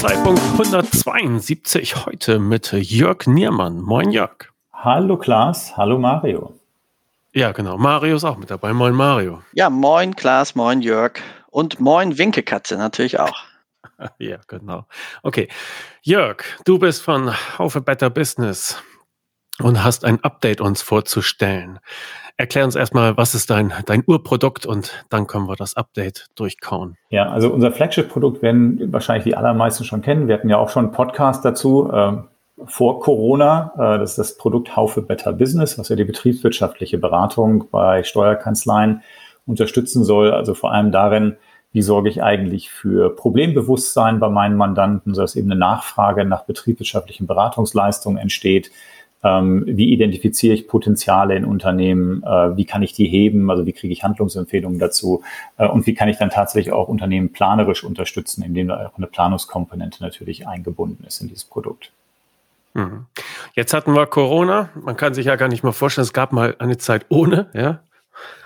Zeitpunkt 172 heute mit Jörg Niermann. Moin Jörg. Hallo Klaas, hallo Mario. Ja, genau. Mario ist auch mit dabei. Moin Mario. Ja, moin Klaas, moin Jörg. Und moin Winkekatze natürlich auch. ja, genau. Okay. Jörg, du bist von Haufe Better Business und hast ein Update uns vorzustellen. Erklär uns erstmal, was ist dein, dein Urprodukt und dann können wir das Update durchkauen. Ja, also unser Flagship-Produkt werden wahrscheinlich die allermeisten schon kennen. Wir hatten ja auch schon einen Podcast dazu äh, vor Corona. Äh, das ist das Produkt Haufe Better Business, was ja die betriebswirtschaftliche Beratung bei Steuerkanzleien unterstützen soll. Also vor allem darin, wie sorge ich eigentlich für Problembewusstsein bei meinen Mandanten, sodass eben eine Nachfrage nach betriebswirtschaftlichen Beratungsleistungen entsteht ähm, wie identifiziere ich Potenziale in Unternehmen? Äh, wie kann ich die heben? Also wie kriege ich Handlungsempfehlungen dazu? Äh, und wie kann ich dann tatsächlich auch Unternehmen planerisch unterstützen, indem da auch eine Planungskomponente natürlich eingebunden ist in dieses Produkt? Mhm. Jetzt hatten wir Corona. Man kann sich ja gar nicht mal vorstellen, es gab mal eine Zeit ohne, ja.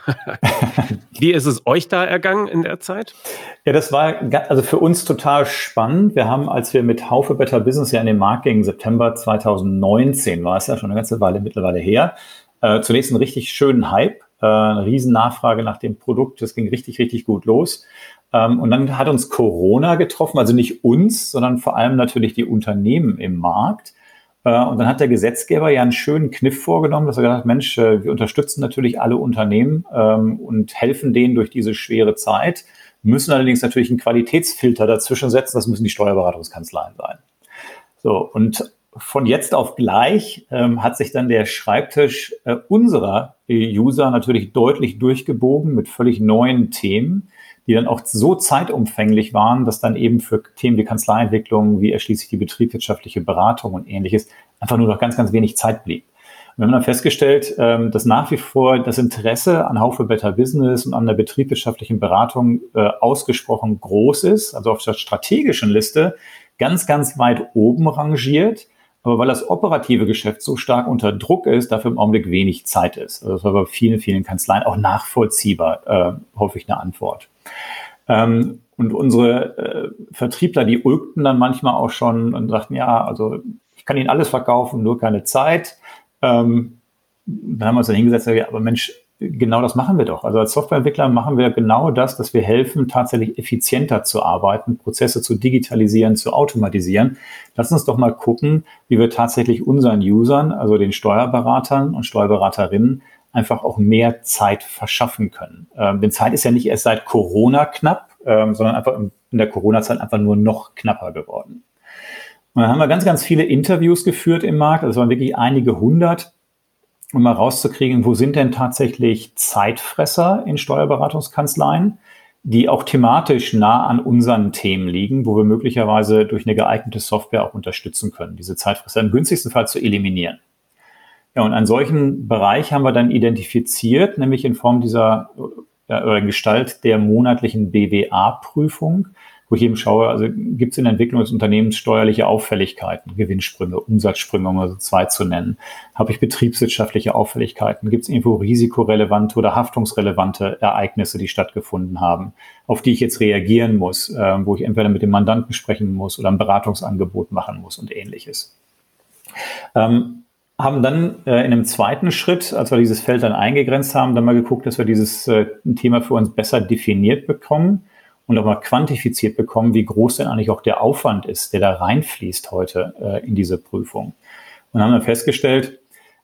Wie ist es euch da ergangen in der Zeit? Ja, das war also für uns total spannend. Wir haben, als wir mit Haufe Better Business ja in den Markt gingen, September 2019, war es ja schon eine ganze Weile mittlerweile her, äh, zunächst einen richtig schönen Hype, äh, eine riesen Nachfrage nach dem Produkt. Das ging richtig, richtig gut los. Ähm, und dann hat uns Corona getroffen, also nicht uns, sondern vor allem natürlich die Unternehmen im Markt. Äh, und dann hat der Gesetzgeber ja einen schönen Kniff vorgenommen, dass er gesagt hat, Mensch, äh, wir unterstützen natürlich alle Unternehmen ähm, und helfen denen durch diese schwere Zeit, müssen allerdings natürlich einen Qualitätsfilter dazwischen setzen, das müssen die Steuerberatungskanzleien sein. So, und von jetzt auf gleich ähm, hat sich dann der Schreibtisch äh, unserer User natürlich deutlich durchgebogen mit völlig neuen Themen die dann auch so zeitumfänglich waren, dass dann eben für Themen wie Kanzleientwicklung, wie erschließe ich die betriebswirtschaftliche Beratung und ähnliches, einfach nur noch ganz, ganz wenig Zeit blieb. Und wir haben dann festgestellt, ähm, dass nach wie vor das Interesse an Haufe Better Business und an der betriebswirtschaftlichen Beratung äh, ausgesprochen groß ist, also auf der strategischen Liste ganz, ganz weit oben rangiert. Aber weil das operative Geschäft so stark unter Druck ist, dafür im Augenblick wenig Zeit ist. Also das war bei vielen, vielen Kanzleien auch nachvollziehbar, äh, häufig eine Antwort. Ähm, und unsere äh, Vertriebler, die ulkten dann manchmal auch schon und sagten, ja, also ich kann Ihnen alles verkaufen, nur keine Zeit. Ähm, dann haben wir uns dann hingesetzt, ja, aber Mensch, genau das machen wir doch. Also als Softwareentwickler machen wir genau das, dass wir helfen, tatsächlich effizienter zu arbeiten, Prozesse zu digitalisieren, zu automatisieren. Lass uns doch mal gucken, wie wir tatsächlich unseren Usern, also den Steuerberatern und Steuerberaterinnen, einfach auch mehr Zeit verschaffen können. Ähm, denn Zeit ist ja nicht erst seit Corona knapp, ähm, sondern einfach in der Corona-Zeit einfach nur noch knapper geworden. Und dann haben wir ganz, ganz viele Interviews geführt im Markt, also es waren wirklich einige hundert, um mal rauszukriegen, wo sind denn tatsächlich Zeitfresser in Steuerberatungskanzleien, die auch thematisch nah an unseren Themen liegen, wo wir möglicherweise durch eine geeignete Software auch unterstützen können, diese Zeitfresser im günstigsten Fall zu eliminieren. Ja, und einen solchen Bereich haben wir dann identifiziert, nämlich in Form dieser oder Gestalt der monatlichen BWA-Prüfung, wo ich eben schaue, also gibt es in der Entwicklung des Unternehmens steuerliche Auffälligkeiten, Gewinnsprünge, Umsatzsprünge, um also zwei zu nennen. Habe ich betriebswirtschaftliche Auffälligkeiten? Gibt es irgendwo risikorelevante oder haftungsrelevante Ereignisse, die stattgefunden haben, auf die ich jetzt reagieren muss, äh, wo ich entweder mit dem Mandanten sprechen muss oder ein Beratungsangebot machen muss und ähnliches. Ähm, haben dann äh, in einem zweiten Schritt, als wir dieses Feld dann eingegrenzt haben, dann mal geguckt, dass wir dieses äh, Thema für uns besser definiert bekommen und auch mal quantifiziert bekommen, wie groß denn eigentlich auch der Aufwand ist, der da reinfließt heute äh, in diese Prüfung. Und haben dann festgestellt,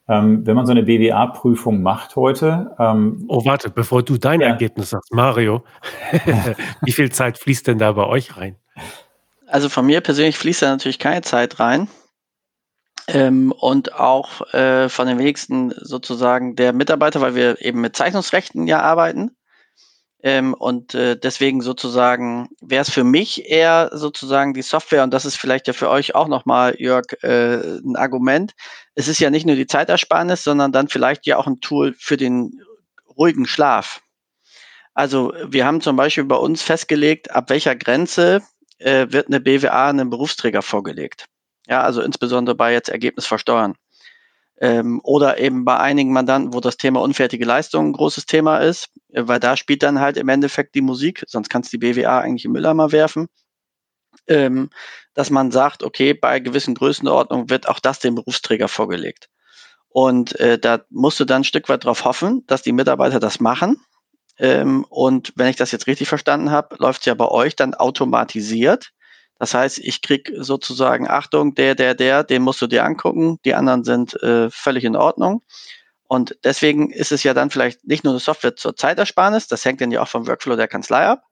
ähm, wenn man so eine BWA-Prüfung macht heute. Ähm, oh, warte, bevor du dein ja. Ergebnis sagst, Mario, wie viel Zeit fließt denn da bei euch rein? Also von mir persönlich fließt da natürlich keine Zeit rein ähm, und auch äh, von den wenigsten sozusagen der Mitarbeiter, weil wir eben mit Zeichnungsrechten ja arbeiten. Ähm, und äh, deswegen sozusagen wäre es für mich eher sozusagen die Software, und das ist vielleicht ja für euch auch nochmal, Jörg, äh, ein Argument. Es ist ja nicht nur die Zeitersparnis, sondern dann vielleicht ja auch ein Tool für den ruhigen Schlaf. Also wir haben zum Beispiel bei uns festgelegt, ab welcher Grenze äh, wird eine BWA einem Berufsträger vorgelegt. Ja, also insbesondere bei jetzt Ergebnis versteuern. Ähm, oder eben bei einigen Mandanten, wo das Thema unfertige Leistung ein großes Thema ist, äh, weil da spielt dann halt im Endeffekt die Musik, sonst kannst du die BWA eigentlich im Mülleimer werfen. ähm, dass man sagt, okay, bei gewissen Größenordnungen wird auch das dem Berufsträger vorgelegt. Und äh, da musst du dann ein Stück weit darauf hoffen, dass die Mitarbeiter das machen. Ähm, und wenn ich das jetzt richtig verstanden habe, läuft es ja bei euch dann automatisiert. Das heißt, ich krieg sozusagen, Achtung, der, der, der, den musst du dir angucken, die anderen sind äh, völlig in Ordnung. Und deswegen ist es ja dann vielleicht nicht nur eine Software zur Zeitersparnis, das hängt dann ja auch vom Workflow der Kanzlei ab,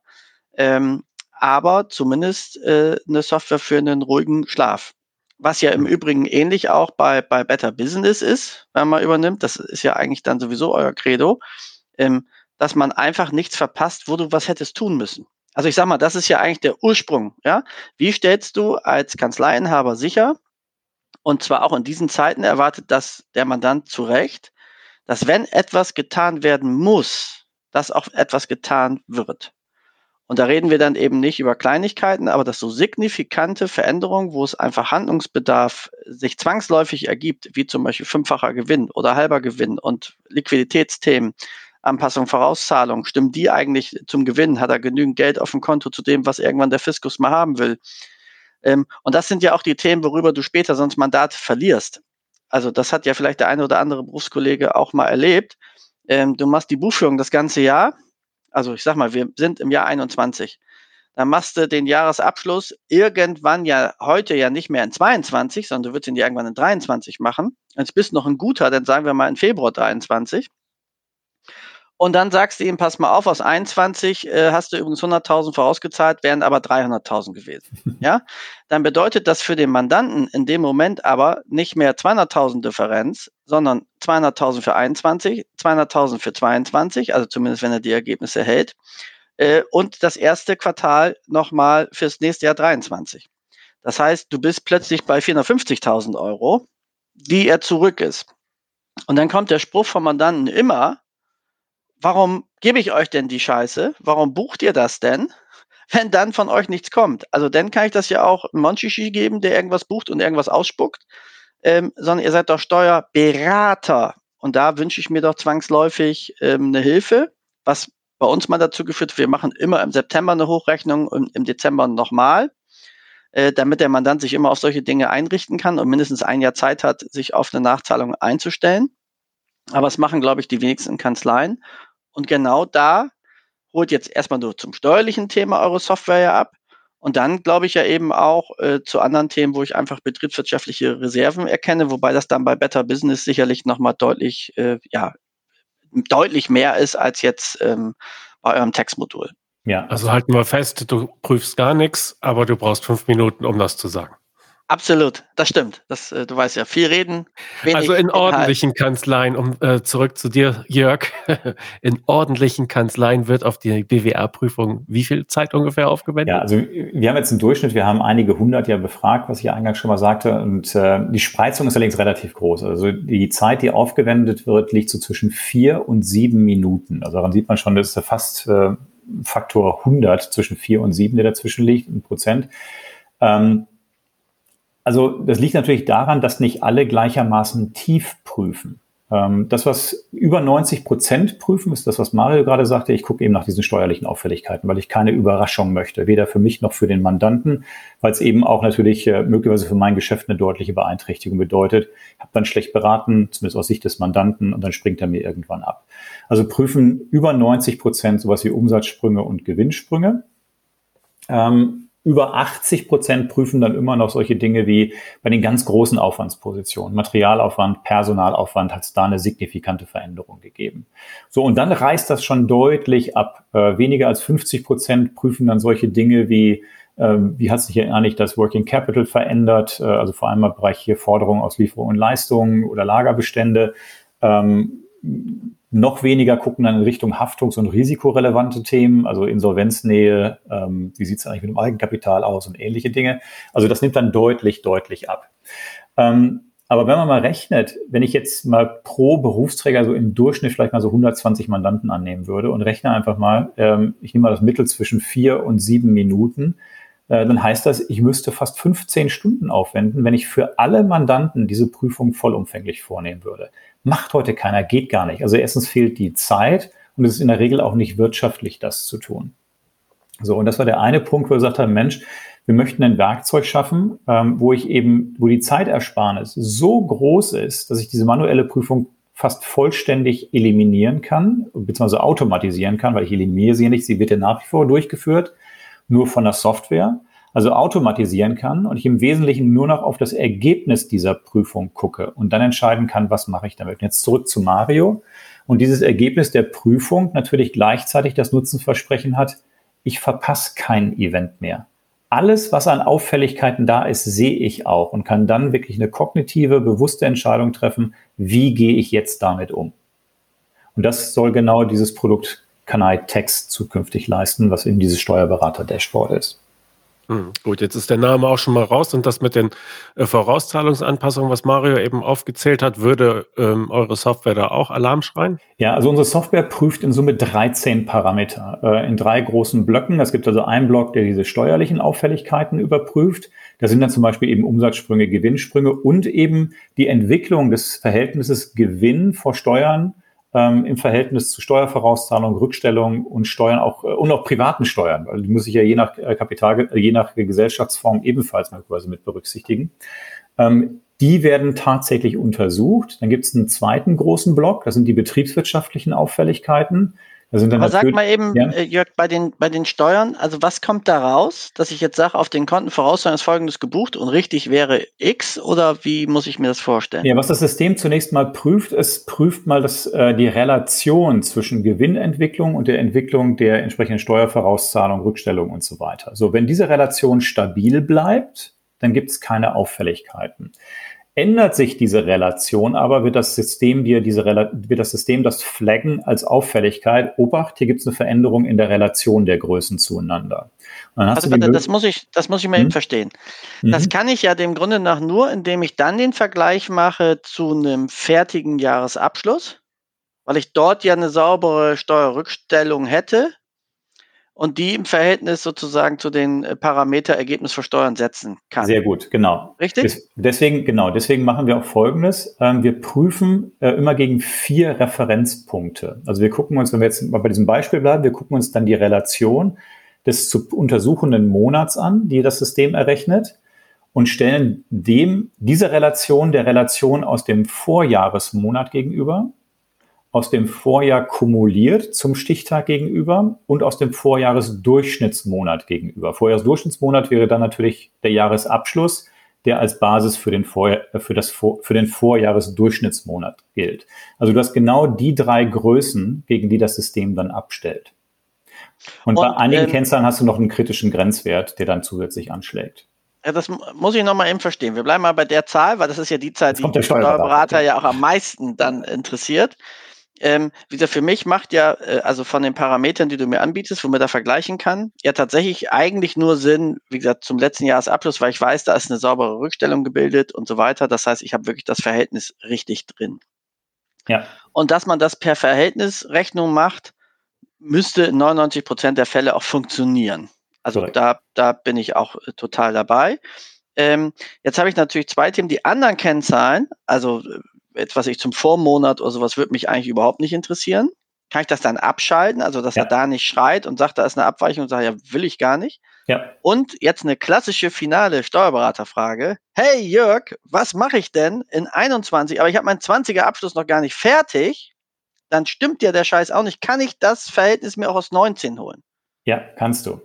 ähm, aber zumindest äh, eine Software für einen ruhigen Schlaf. Was ja im Übrigen ähnlich auch bei, bei Better Business ist, wenn man übernimmt, das ist ja eigentlich dann sowieso euer Credo, ähm, dass man einfach nichts verpasst, wo du was hättest tun müssen. Also ich sag mal, das ist ja eigentlich der Ursprung. Ja? Wie stellst du als Kanzleiinhaber sicher, und zwar auch in diesen Zeiten erwartet das der Mandant zu Recht, dass wenn etwas getan werden muss, dass auch etwas getan wird. Und da reden wir dann eben nicht über Kleinigkeiten, aber dass so signifikante Veränderungen, wo es einfach Handlungsbedarf sich zwangsläufig ergibt, wie zum Beispiel fünffacher Gewinn oder halber Gewinn und Liquiditätsthemen, Anpassung, Vorauszahlung, stimmen die eigentlich zum Gewinn? Hat er genügend Geld auf dem Konto zu dem, was irgendwann der Fiskus mal haben will? Ähm, und das sind ja auch die Themen, worüber du später sonst Mandate verlierst. Also das hat ja vielleicht der eine oder andere Berufskollege auch mal erlebt. Ähm, du machst die Buchführung das ganze Jahr. Also ich sag mal, wir sind im Jahr 21. Dann machst du den Jahresabschluss irgendwann ja heute ja nicht mehr in 22, sondern du würdest ihn ja irgendwann in 23 machen. Jetzt bist du noch ein guter, dann sagen wir mal in Februar 23. Und dann sagst du ihm, pass mal auf, aus 21 äh, hast du übrigens 100.000 vorausgezahlt, wären aber 300.000 gewesen. ja, dann bedeutet das für den Mandanten in dem Moment aber nicht mehr 200.000 Differenz, sondern 200.000 für 21, 200.000 für 22, also zumindest wenn er die Ergebnisse hält, äh, und das erste Quartal nochmal fürs nächste Jahr 23. Das heißt, du bist plötzlich bei 450.000 Euro, die er zurück ist. Und dann kommt der Spruch vom Mandanten immer, warum gebe ich euch denn die Scheiße? Warum bucht ihr das denn? Wenn dann von euch nichts kommt. Also dann kann ich das ja auch Monchichi geben, der irgendwas bucht und irgendwas ausspuckt, ähm, sondern ihr seid doch Steuerberater. Und da wünsche ich mir doch zwangsläufig ähm, eine Hilfe, was bei uns mal dazu geführt, wir machen immer im September eine Hochrechnung und im Dezember nochmal, äh, damit der Mandant sich immer auf solche Dinge einrichten kann und mindestens ein Jahr Zeit hat, sich auf eine Nachzahlung einzustellen. Aber es machen, glaube ich, die wenigsten Kanzleien. Und genau da holt jetzt erstmal nur zum steuerlichen Thema eure Software ja ab. Und dann glaube ich ja eben auch äh, zu anderen Themen, wo ich einfach betriebswirtschaftliche Reserven erkenne, wobei das dann bei Better Business sicherlich nochmal deutlich, äh, ja, deutlich mehr ist als jetzt ähm, bei eurem Textmodul. Ja. Also halten wir fest, du prüfst gar nichts, aber du brauchst fünf Minuten, um das zu sagen. Absolut, das stimmt. Das, äh, du weißt ja, viel reden. also in ordentlichen Kanzleien, um äh, zurück zu dir, Jörg, in ordentlichen Kanzleien wird auf die BWR-Prüfung wie viel Zeit ungefähr aufgewendet? Ja, also wir haben jetzt einen Durchschnitt, wir haben einige hundert ja befragt, was ich eingangs schon mal sagte, und äh, die Spreizung ist allerdings relativ groß. Also die Zeit, die aufgewendet wird, liegt so zwischen vier und sieben Minuten. Also daran sieht man schon, das ist fast äh, Faktor 100 zwischen vier und sieben, der dazwischen liegt, ein Prozent. Ähm, also das liegt natürlich daran, dass nicht alle gleichermaßen tief prüfen. Ähm, das, was über 90 Prozent prüfen, ist das, was Mario gerade sagte. Ich gucke eben nach diesen steuerlichen Auffälligkeiten, weil ich keine Überraschung möchte, weder für mich noch für den Mandanten, weil es eben auch natürlich äh, möglicherweise für mein Geschäft eine deutliche Beeinträchtigung bedeutet. Ich habe dann schlecht beraten, zumindest aus Sicht des Mandanten, und dann springt er mir irgendwann ab. Also prüfen über 90 Prozent sowas wie Umsatzsprünge und Gewinnsprünge. Ähm, über 80 Prozent prüfen dann immer noch solche Dinge wie bei den ganz großen Aufwandspositionen. Materialaufwand, Personalaufwand hat es da eine signifikante Veränderung gegeben. So, und dann reißt das schon deutlich ab. Äh, weniger als 50 Prozent prüfen dann solche Dinge wie ähm, wie hat sich hier eigentlich das Working Capital verändert, äh, also vor allem im Bereich hier Forderungen aus Lieferungen und Leistungen oder Lagerbestände. Ähm, noch weniger gucken dann in Richtung haftungs- und risikorelevante Themen, also Insolvenznähe, ähm, wie sieht es eigentlich mit dem Eigenkapital aus und ähnliche Dinge. Also das nimmt dann deutlich, deutlich ab. Ähm, aber wenn man mal rechnet, wenn ich jetzt mal pro Berufsträger so im Durchschnitt vielleicht mal so 120 Mandanten annehmen würde und rechne einfach mal, ähm, ich nehme mal das Mittel zwischen vier und sieben Minuten, äh, dann heißt das, ich müsste fast 15 Stunden aufwenden, wenn ich für alle Mandanten diese Prüfung vollumfänglich vornehmen würde. Macht heute keiner, geht gar nicht. Also erstens fehlt die Zeit und es ist in der Regel auch nicht wirtschaftlich, das zu tun. So, und das war der eine Punkt, wo wir gesagt haben, Mensch, wir möchten ein Werkzeug schaffen, ähm, wo ich eben, wo die Zeitersparnis so groß ist, dass ich diese manuelle Prüfung fast vollständig eliminieren kann, beziehungsweise automatisieren kann, weil ich eliminiere sie nicht, sie wird ja nach wie vor durchgeführt, nur von der Software, also automatisieren kann und ich im Wesentlichen nur noch auf das Ergebnis dieser Prüfung gucke und dann entscheiden kann, was mache ich damit. Jetzt zurück zu Mario und dieses Ergebnis der Prüfung natürlich gleichzeitig das Nutzenversprechen hat, ich verpasse kein Event mehr alles, was an Auffälligkeiten da ist, sehe ich auch und kann dann wirklich eine kognitive, bewusste Entscheidung treffen, wie gehe ich jetzt damit um. Und das soll genau dieses Produkt Kanai Text zukünftig leisten, was eben dieses Steuerberater-Dashboard ist. Hm, gut, jetzt ist der Name auch schon mal raus und das mit den äh, Vorauszahlungsanpassungen, was Mario eben aufgezählt hat, würde ähm, eure Software da auch Alarm schreien? Ja, also unsere Software prüft in Summe 13 Parameter äh, in drei großen Blöcken. Es gibt also einen Block, der diese steuerlichen Auffälligkeiten überprüft. Da sind dann zum Beispiel eben Umsatzsprünge, Gewinnsprünge und eben die Entwicklung des Verhältnisses Gewinn vor Steuern ähm, im Verhältnis zu Steuervorauszahlung, Rückstellung und Steuern auch äh, und auch privaten Steuern, weil die muss ich ja je nach äh, Kapital, je nach Gesellschaftsform ebenfalls möglicherweise mit berücksichtigen. Ähm, die werden tatsächlich untersucht. Dann gibt es einen zweiten großen Block, das sind die betriebswirtschaftlichen Auffälligkeiten. Aber sag mal eben, ja. Äh, Jörg, bei den, bei den Steuern, also was kommt da raus, dass ich jetzt sage, auf den Konten Vorauszahlen ist folgendes gebucht und richtig wäre X oder wie muss ich mir das vorstellen? Ja, was das System zunächst mal prüft, es prüft mal das, äh, die Relation zwischen Gewinnentwicklung und der Entwicklung der entsprechenden Steuervorauszahlung, Rückstellung und so weiter. So, wenn diese Relation stabil bleibt, dann gibt es keine Auffälligkeiten. Ändert sich diese Relation aber, wird das System dir diese wird das System das flaggen als Auffälligkeit. Obacht, hier gibt es eine Veränderung in der Relation der Größen zueinander. also warte, das muss ich, das muss ich mal hm? eben verstehen. Mhm. Das kann ich ja dem Grunde nach nur, indem ich dann den Vergleich mache zu einem fertigen Jahresabschluss, weil ich dort ja eine saubere Steuerrückstellung hätte und die im Verhältnis sozusagen zu den äh, Parameter Ergebnis versteuern setzen kann. Sehr gut, genau. Richtig? Des, deswegen, genau, deswegen machen wir auch Folgendes. Ähm, wir prüfen äh, immer gegen vier Referenzpunkte. Also wir gucken uns, wenn wir jetzt mal bei diesem Beispiel bleiben, wir gucken uns dann die Relation des zu untersuchenden Monats an, die das System errechnet und stellen dem diese Relation der Relation aus dem Vorjahresmonat gegenüber aus dem Vorjahr kumuliert zum Stichtag gegenüber und aus dem Vorjahresdurchschnittsmonat gegenüber. Vorjahresdurchschnittsmonat wäre dann natürlich der Jahresabschluss, der als Basis für den, Vor für das, für den Vorjahresdurchschnittsmonat gilt. Also du hast genau die drei Größen, gegen die das System dann abstellt. Und, und bei einigen ähm, Kennzahlen hast du noch einen kritischen Grenzwert, der dann zusätzlich anschlägt. Ja, das muss ich nochmal eben verstehen. Wir bleiben mal bei der Zahl, weil das ist ja die Zahl, die der Steuerberater ja auch am meisten dann interessiert ähm, wieder für mich macht ja, äh, also von den Parametern, die du mir anbietest, wo man da vergleichen kann, ja tatsächlich eigentlich nur Sinn, wie gesagt, zum letzten Jahresabschluss, weil ich weiß, da ist eine saubere Rückstellung gebildet und so weiter. Das heißt, ich habe wirklich das Verhältnis richtig drin. Ja. Und dass man das per Verhältnisrechnung macht, müsste in 99 Prozent der Fälle auch funktionieren. Also da, da bin ich auch äh, total dabei. Ähm, jetzt habe ich natürlich zwei Themen. Die anderen Kennzahlen, also etwas ich zum Vormonat oder sowas, würde mich eigentlich überhaupt nicht interessieren. Kann ich das dann abschalten, also dass ja. er da nicht schreit und sagt, da ist eine Abweichung und sagt, ja, will ich gar nicht. Ja. Und jetzt eine klassische finale Steuerberaterfrage. Hey Jörg, was mache ich denn in 21, aber ich habe meinen 20er Abschluss noch gar nicht fertig, dann stimmt ja der Scheiß auch nicht. Kann ich das Verhältnis mir auch aus 19 holen? Ja, kannst du.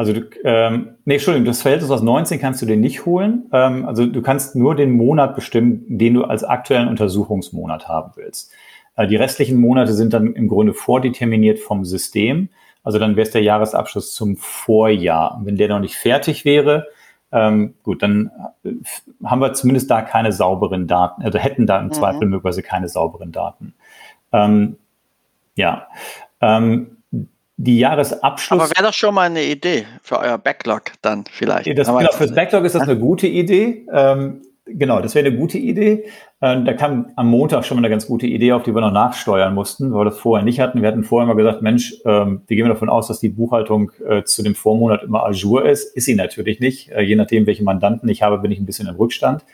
Also du, ähm, nee, Entschuldigung, das Verhältnis aus 19 kannst du dir nicht holen. Ähm, also du kannst nur den Monat bestimmen, den du als aktuellen Untersuchungsmonat haben willst. Äh, die restlichen Monate sind dann im Grunde vordeterminiert vom System. Also dann wäre es der Jahresabschluss zum Vorjahr. Und wenn der noch nicht fertig wäre, ähm, gut, dann äh, haben wir zumindest da keine sauberen Daten, also hätten da im mhm. Zweifel möglicherweise keine sauberen Daten. Ähm, ja. Ähm, die Jahresabschluss. Aber wäre doch schon mal eine Idee für euer Backlog dann vielleicht. Das, genau, fürs Backlog ist das eine gute Idee. Ähm, genau, das wäre eine gute Idee. Ähm, da kam am Montag schon mal eine ganz gute Idee auf, die wir noch nachsteuern mussten, weil wir das vorher nicht hatten. Wir hatten vorher mal gesagt, Mensch, ähm, wir gehen davon aus, dass die Buchhaltung äh, zu dem Vormonat immer Azure ist. Ist sie natürlich nicht. Äh, je nachdem, welche Mandanten ich habe, bin ich ein bisschen im Rückstand.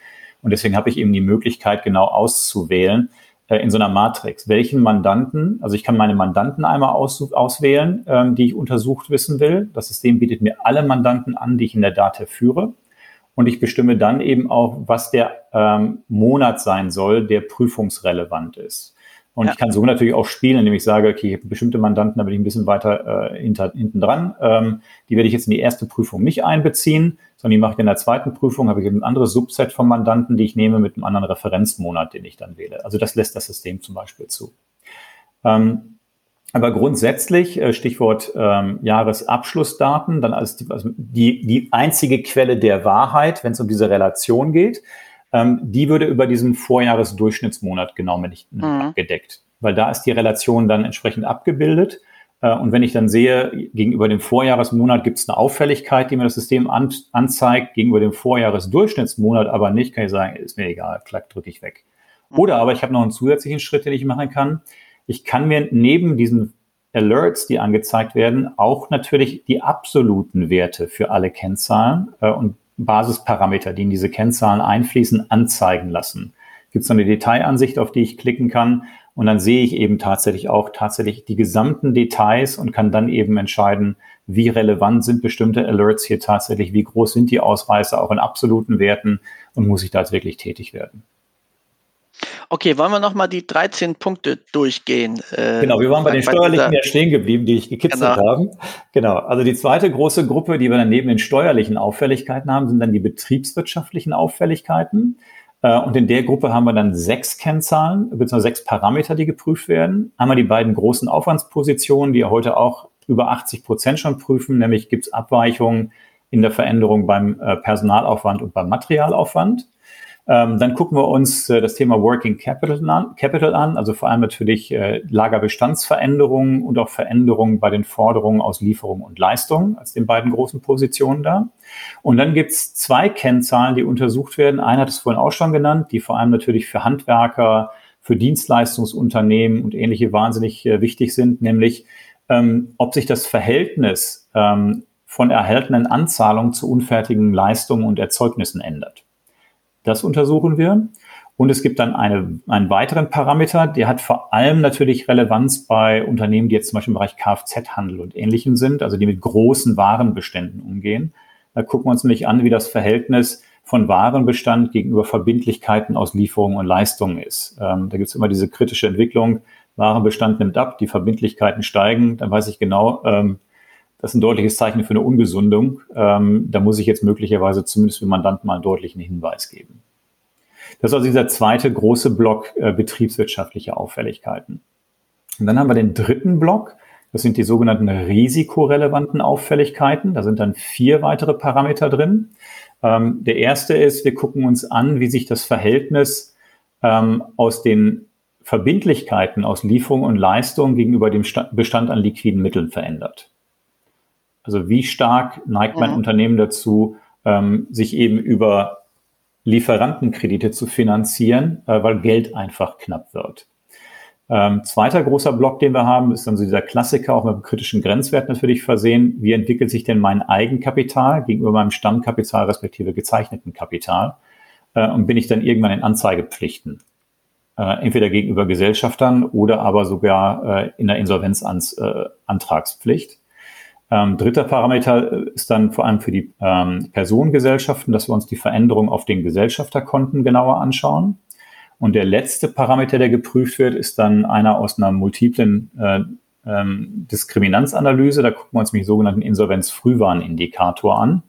Und deswegen habe ich eben die Möglichkeit, genau auszuwählen, äh, in so einer Matrix, welchen Mandanten, also ich kann meine Mandanten einmal aus, auswählen, ähm, die ich untersucht wissen will. Das System bietet mir alle Mandanten an, die ich in der Datev führe. Und ich bestimme dann eben auch, was der ähm, Monat sein soll, der prüfungsrelevant ist. Und ja. ich kann so natürlich auch spielen, indem ich sage, okay, ich habe bestimmte Mandanten, da bin ich ein bisschen weiter äh, hinter, hinten dran. Ähm, die werde ich jetzt in die erste Prüfung nicht einbeziehen, sondern die mache ich in der zweiten Prüfung, habe ich ein anderes Subset von Mandanten, die ich nehme mit einem anderen Referenzmonat, den ich dann wähle. Also das lässt das System zum Beispiel zu. Ähm, aber grundsätzlich, äh, Stichwort ähm, Jahresabschlussdaten, dann als die, also die, die einzige Quelle der Wahrheit, wenn es um diese Relation geht, ähm, die würde über diesen Vorjahresdurchschnittsmonat genau mit mhm. abgedeckt, weil da ist die Relation dann entsprechend abgebildet. Äh, und wenn ich dann sehe, gegenüber dem Vorjahresmonat gibt es eine Auffälligkeit, die mir das System an, anzeigt, gegenüber dem Vorjahresdurchschnittsmonat aber nicht, kann ich sagen, ist mir egal, klack, drücke ich weg. Mhm. Oder aber ich habe noch einen zusätzlichen Schritt, den ich machen kann. Ich kann mir neben diesen Alerts, die angezeigt werden, auch natürlich die absoluten Werte für alle Kennzahlen äh, und Basisparameter, die in diese Kennzahlen einfließen, anzeigen lassen. Gibt es eine Detailansicht, auf die ich klicken kann und dann sehe ich eben tatsächlich auch tatsächlich die gesamten Details und kann dann eben entscheiden, wie relevant sind bestimmte Alerts hier tatsächlich, wie groß sind die Ausreißer auch in absoluten Werten und muss ich da jetzt wirklich tätig werden. Okay, wollen wir nochmal die 13 Punkte durchgehen? Äh, genau, wir waren bei den steuerlichen ja stehen geblieben, die ich gekitzelt genau. habe. Genau, also die zweite große Gruppe, die wir dann neben den steuerlichen Auffälligkeiten haben, sind dann die betriebswirtschaftlichen Auffälligkeiten. Äh, und in der Gruppe haben wir dann sechs Kennzahlen, beziehungsweise sechs Parameter, die geprüft werden. Einmal die beiden großen Aufwandspositionen, die ja heute auch über 80 Prozent schon prüfen, nämlich gibt es Abweichungen in der Veränderung beim äh, Personalaufwand und beim Materialaufwand. Ähm, dann gucken wir uns äh, das Thema Working Capital an, Capital an, also vor allem natürlich äh, Lagerbestandsveränderungen und auch Veränderungen bei den Forderungen aus Lieferung und Leistung als den beiden großen Positionen da. Und dann gibt es zwei Kennzahlen, die untersucht werden. Einer hat es vorhin auch schon genannt, die vor allem natürlich für Handwerker, für Dienstleistungsunternehmen und ähnliche wahnsinnig äh, wichtig sind, nämlich ähm, ob sich das Verhältnis ähm, von erhaltenen Anzahlungen zu unfertigen Leistungen und Erzeugnissen ändert. Das untersuchen wir. Und es gibt dann eine, einen weiteren Parameter, der hat vor allem natürlich Relevanz bei Unternehmen, die jetzt zum Beispiel im Bereich Kfz-Handel und Ähnlichem sind, also die mit großen Warenbeständen umgehen. Da gucken wir uns nämlich an, wie das Verhältnis von Warenbestand gegenüber Verbindlichkeiten aus Lieferungen und Leistungen ist. Ähm, da gibt es immer diese kritische Entwicklung, Warenbestand nimmt ab, die Verbindlichkeiten steigen, dann weiß ich genau, ähm, das ist ein deutliches Zeichen für eine Ungesundung. Ähm, da muss ich jetzt möglicherweise zumindest für Mandanten mal einen deutlichen Hinweis geben. Das ist also dieser zweite große Block äh, betriebswirtschaftliche Auffälligkeiten. Und dann haben wir den dritten Block. Das sind die sogenannten risikorelevanten Auffälligkeiten. Da sind dann vier weitere Parameter drin. Ähm, der erste ist, wir gucken uns an, wie sich das Verhältnis ähm, aus den Verbindlichkeiten aus Lieferung und Leistung gegenüber dem Bestand an liquiden Mitteln verändert. Also wie stark neigt mein mhm. Unternehmen dazu, ähm, sich eben über Lieferantenkredite zu finanzieren, äh, weil Geld einfach knapp wird. Ähm, zweiter großer Block, den wir haben, ist dann so dieser Klassiker, auch mit einem kritischen Grenzwert natürlich versehen. Wie entwickelt sich denn mein Eigenkapital gegenüber meinem Stammkapital respektive gezeichneten Kapital? Äh, und bin ich dann irgendwann in Anzeigepflichten? Äh, entweder gegenüber Gesellschaftern oder aber sogar äh, in der Insolvenzantragspflicht. Äh, ähm, dritter Parameter ist dann vor allem für die ähm, Personengesellschaften, dass wir uns die Veränderung auf den Gesellschafterkonten genauer anschauen. Und der letzte Parameter, der geprüft wird, ist dann einer aus einer multiplen äh, ähm, Diskriminanzanalyse. Da gucken wir uns den sogenannten Insolvenzfrühwarnindikator an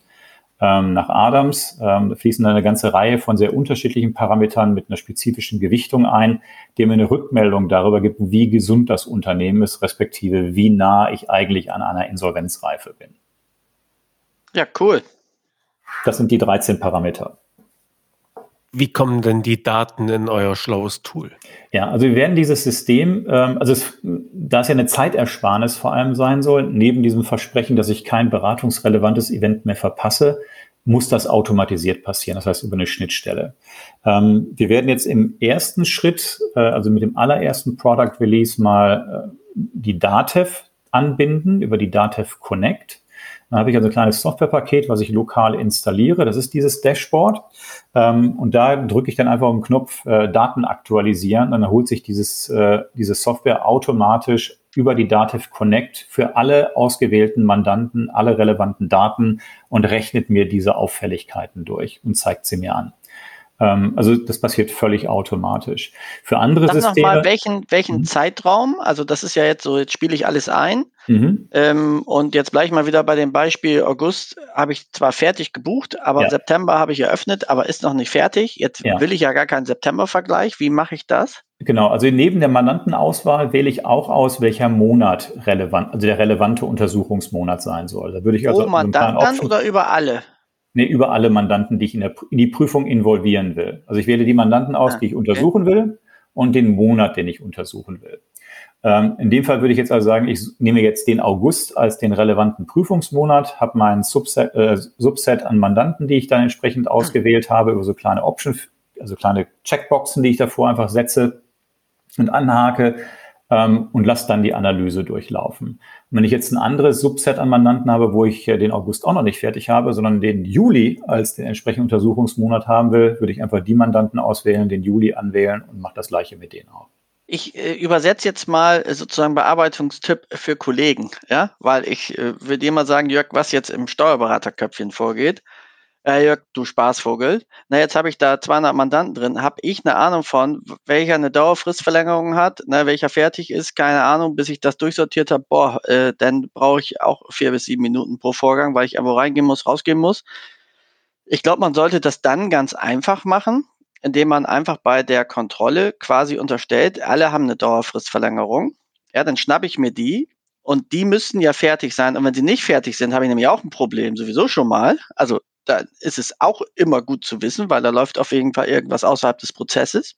ähm, nach Adams. Ähm, da fließen eine ganze Reihe von sehr unterschiedlichen Parametern mit einer spezifischen Gewichtung ein, die mir eine Rückmeldung darüber gibt, wie gesund das Unternehmen ist, respektive wie nah ich eigentlich an einer Insolvenzreife bin. Ja, cool. Das sind die 13 Parameter. Wie kommen denn die Daten in euer schlaues Tool? Ja, also wir werden dieses System, ähm, also es, da es ja eine Zeitersparnis vor allem sein soll, neben diesem Versprechen, dass ich kein beratungsrelevantes Event mehr verpasse, muss das automatisiert passieren, das heißt über eine Schnittstelle. Ähm, wir werden jetzt im ersten Schritt, äh, also mit dem allerersten Product Release mal äh, die Datev anbinden über die Datev Connect. Dann habe ich also ein kleines Softwarepaket, was ich lokal installiere. Das ist dieses Dashboard. Ähm, und da drücke ich dann einfach den Knopf äh, Daten aktualisieren. Dann holt sich dieses, äh, diese Software automatisch über die Dativ Connect für alle ausgewählten Mandanten alle relevanten Daten und rechnet mir diese Auffälligkeiten durch und zeigt sie mir an. Ähm, also das passiert völlig automatisch. Für andere Sag Systeme. Mal, welchen, welchen mhm. Zeitraum? Also das ist ja jetzt so, jetzt spiele ich alles ein. Mhm. Ähm, und jetzt bleibe ich mal wieder bei dem Beispiel August habe ich zwar fertig gebucht, aber ja. September habe ich eröffnet, aber ist noch nicht fertig. Jetzt ja. will ich ja gar keinen September-Vergleich. Wie mache ich das? Genau, also neben der Mandantenauswahl wähle ich auch aus, welcher Monat relevant, also der relevante Untersuchungsmonat sein soll. Da würde ich also Pro Mandanten oder über alle? Nee, über alle Mandanten, die ich in, der, in die Prüfung involvieren will. Also ich wähle die Mandanten aus, ah, die ich untersuchen okay. will und den Monat, den ich untersuchen will. Ähm, in dem Fall würde ich jetzt also sagen, ich nehme jetzt den August als den relevanten Prüfungsmonat, habe mein Subset, äh, Subset an Mandanten, die ich dann entsprechend ausgewählt habe, über so kleine Option, also kleine Checkboxen, die ich davor einfach setze und anhake ähm, und lasse dann die Analyse durchlaufen. Und wenn ich jetzt ein anderes Subset an Mandanten habe, wo ich äh, den August auch noch nicht fertig habe, sondern den Juli als den entsprechenden Untersuchungsmonat haben will, würde ich einfach die Mandanten auswählen, den Juli anwählen und mache das gleiche mit denen auch. Ich äh, übersetze jetzt mal äh, sozusagen Bearbeitungstipp für Kollegen, ja, weil ich äh, würde dir mal sagen, Jörg, was jetzt im Steuerberaterköpfchen vorgeht äh, Jörg, du Spaßvogel. Na, jetzt habe ich da 200 Mandanten drin. Habe ich eine Ahnung von, welcher eine Dauerfristverlängerung hat, ne, welcher fertig ist, keine Ahnung, bis ich das durchsortiert habe. Boah, äh, dann brauche ich auch vier bis sieben Minuten pro Vorgang, weil ich irgendwo reingehen muss, rausgehen muss. Ich glaube, man sollte das dann ganz einfach machen, indem man einfach bei der Kontrolle quasi unterstellt, alle haben eine Dauerfristverlängerung. Ja, dann schnappe ich mir die, und die müssten ja fertig sein. Und wenn sie nicht fertig sind, habe ich nämlich auch ein Problem, sowieso schon mal. Also da ist es auch immer gut zu wissen, weil da läuft auf jeden Fall irgendwas außerhalb des Prozesses.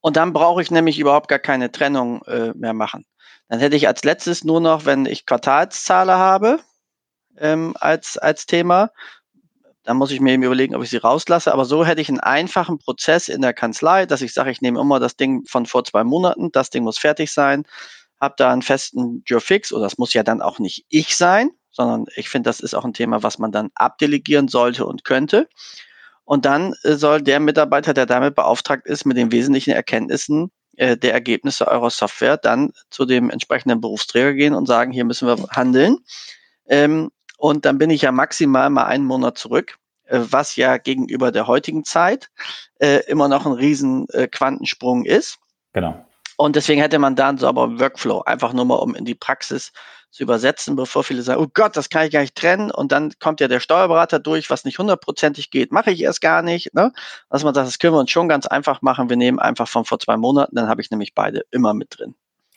Und dann brauche ich nämlich überhaupt gar keine Trennung äh, mehr machen. Dann hätte ich als letztes nur noch, wenn ich Quartalszahler habe ähm, als, als Thema, dann muss ich mir eben überlegen, ob ich sie rauslasse. Aber so hätte ich einen einfachen Prozess in der Kanzlei, dass ich sage, ich nehme immer das Ding von vor zwei Monaten, das Ding muss fertig sein, habe da einen festen Jurfix, oder das muss ja dann auch nicht ich sein, sondern ich finde, das ist auch ein Thema, was man dann abdelegieren sollte und könnte. Und dann äh, soll der Mitarbeiter, der damit beauftragt ist, mit den wesentlichen Erkenntnissen äh, der Ergebnisse eurer Software dann zu dem entsprechenden Berufsträger gehen und sagen, hier müssen wir handeln. Ähm, und dann bin ich ja maximal mal einen Monat zurück, äh, was ja gegenüber der heutigen Zeit äh, immer noch ein riesen äh, Quantensprung ist. Genau. Und deswegen hätte man da einen sauberen Workflow, einfach nur mal um in die Praxis zu übersetzen, bevor viele sagen, oh Gott, das kann ich gar nicht trennen. Und dann kommt ja der Steuerberater durch, was nicht hundertprozentig geht, mache ich erst gar nicht. Ne? Also man sagt, das können wir uns schon ganz einfach machen. Wir nehmen einfach von vor zwei Monaten, dann habe ich nämlich beide immer mit drin.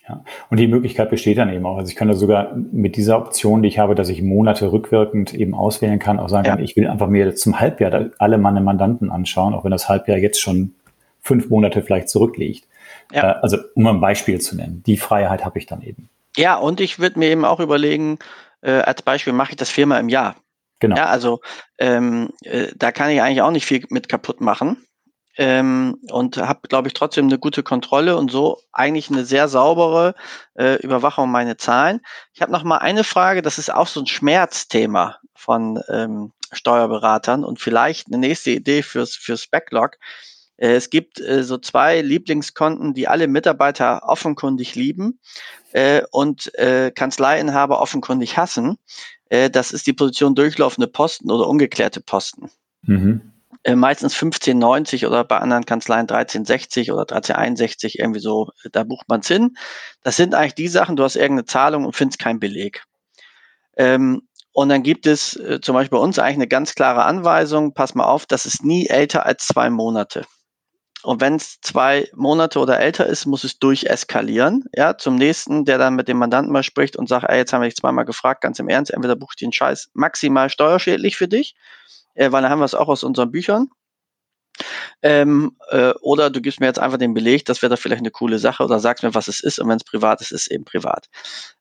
Ja, und die Möglichkeit besteht dann eben auch. Also ich kann da sogar mit dieser Option, die ich habe, dass ich Monate rückwirkend eben auswählen kann, auch sagen ja. kann, ich will einfach mir zum Halbjahr alle meine Mandanten anschauen, auch wenn das Halbjahr jetzt schon fünf Monate vielleicht zurückliegt. Ja. Äh, also um ein Beispiel zu nennen. Die Freiheit habe ich dann eben. Ja, und ich würde mir eben auch überlegen, äh, als Beispiel mache ich das viermal im Jahr. Genau. Ja, also ähm, äh, da kann ich eigentlich auch nicht viel mit kaputt machen. Ähm, und habe, glaube ich, trotzdem eine gute Kontrolle und so eigentlich eine sehr saubere äh, Überwachung meiner Zahlen. Ich habe noch mal eine Frage, das ist auch so ein Schmerzthema von ähm, Steuerberatern und vielleicht eine nächste Idee fürs, fürs Backlog. Äh, es gibt äh, so zwei Lieblingskonten, die alle Mitarbeiter offenkundig lieben äh, und äh, Kanzleiinhaber offenkundig hassen. Äh, das ist die Position durchlaufende Posten oder ungeklärte Posten. Mhm. Äh, meistens 1590 oder bei anderen Kanzleien 1360 oder 1361, irgendwie so, da bucht man es hin. Das sind eigentlich die Sachen, du hast irgendeine Zahlung und findest keinen Beleg. Ähm, und dann gibt es zum Beispiel bei uns eigentlich eine ganz klare Anweisung, pass mal auf, das ist nie älter als zwei Monate. Und wenn es zwei Monate oder älter ist, muss es durcheskalieren, ja, zum nächsten, der dann mit dem Mandanten mal spricht und sagt, ey, jetzt haben wir dich zweimal gefragt, ganz im Ernst, entweder bucht den Scheiß maximal steuerschädlich für dich, äh, weil dann haben wir es auch aus unseren Büchern. Ähm, äh, oder du gibst mir jetzt einfach den Beleg, das wäre da vielleicht eine coole Sache, oder sagst mir, was es ist, und wenn es privat ist, ist es eben privat.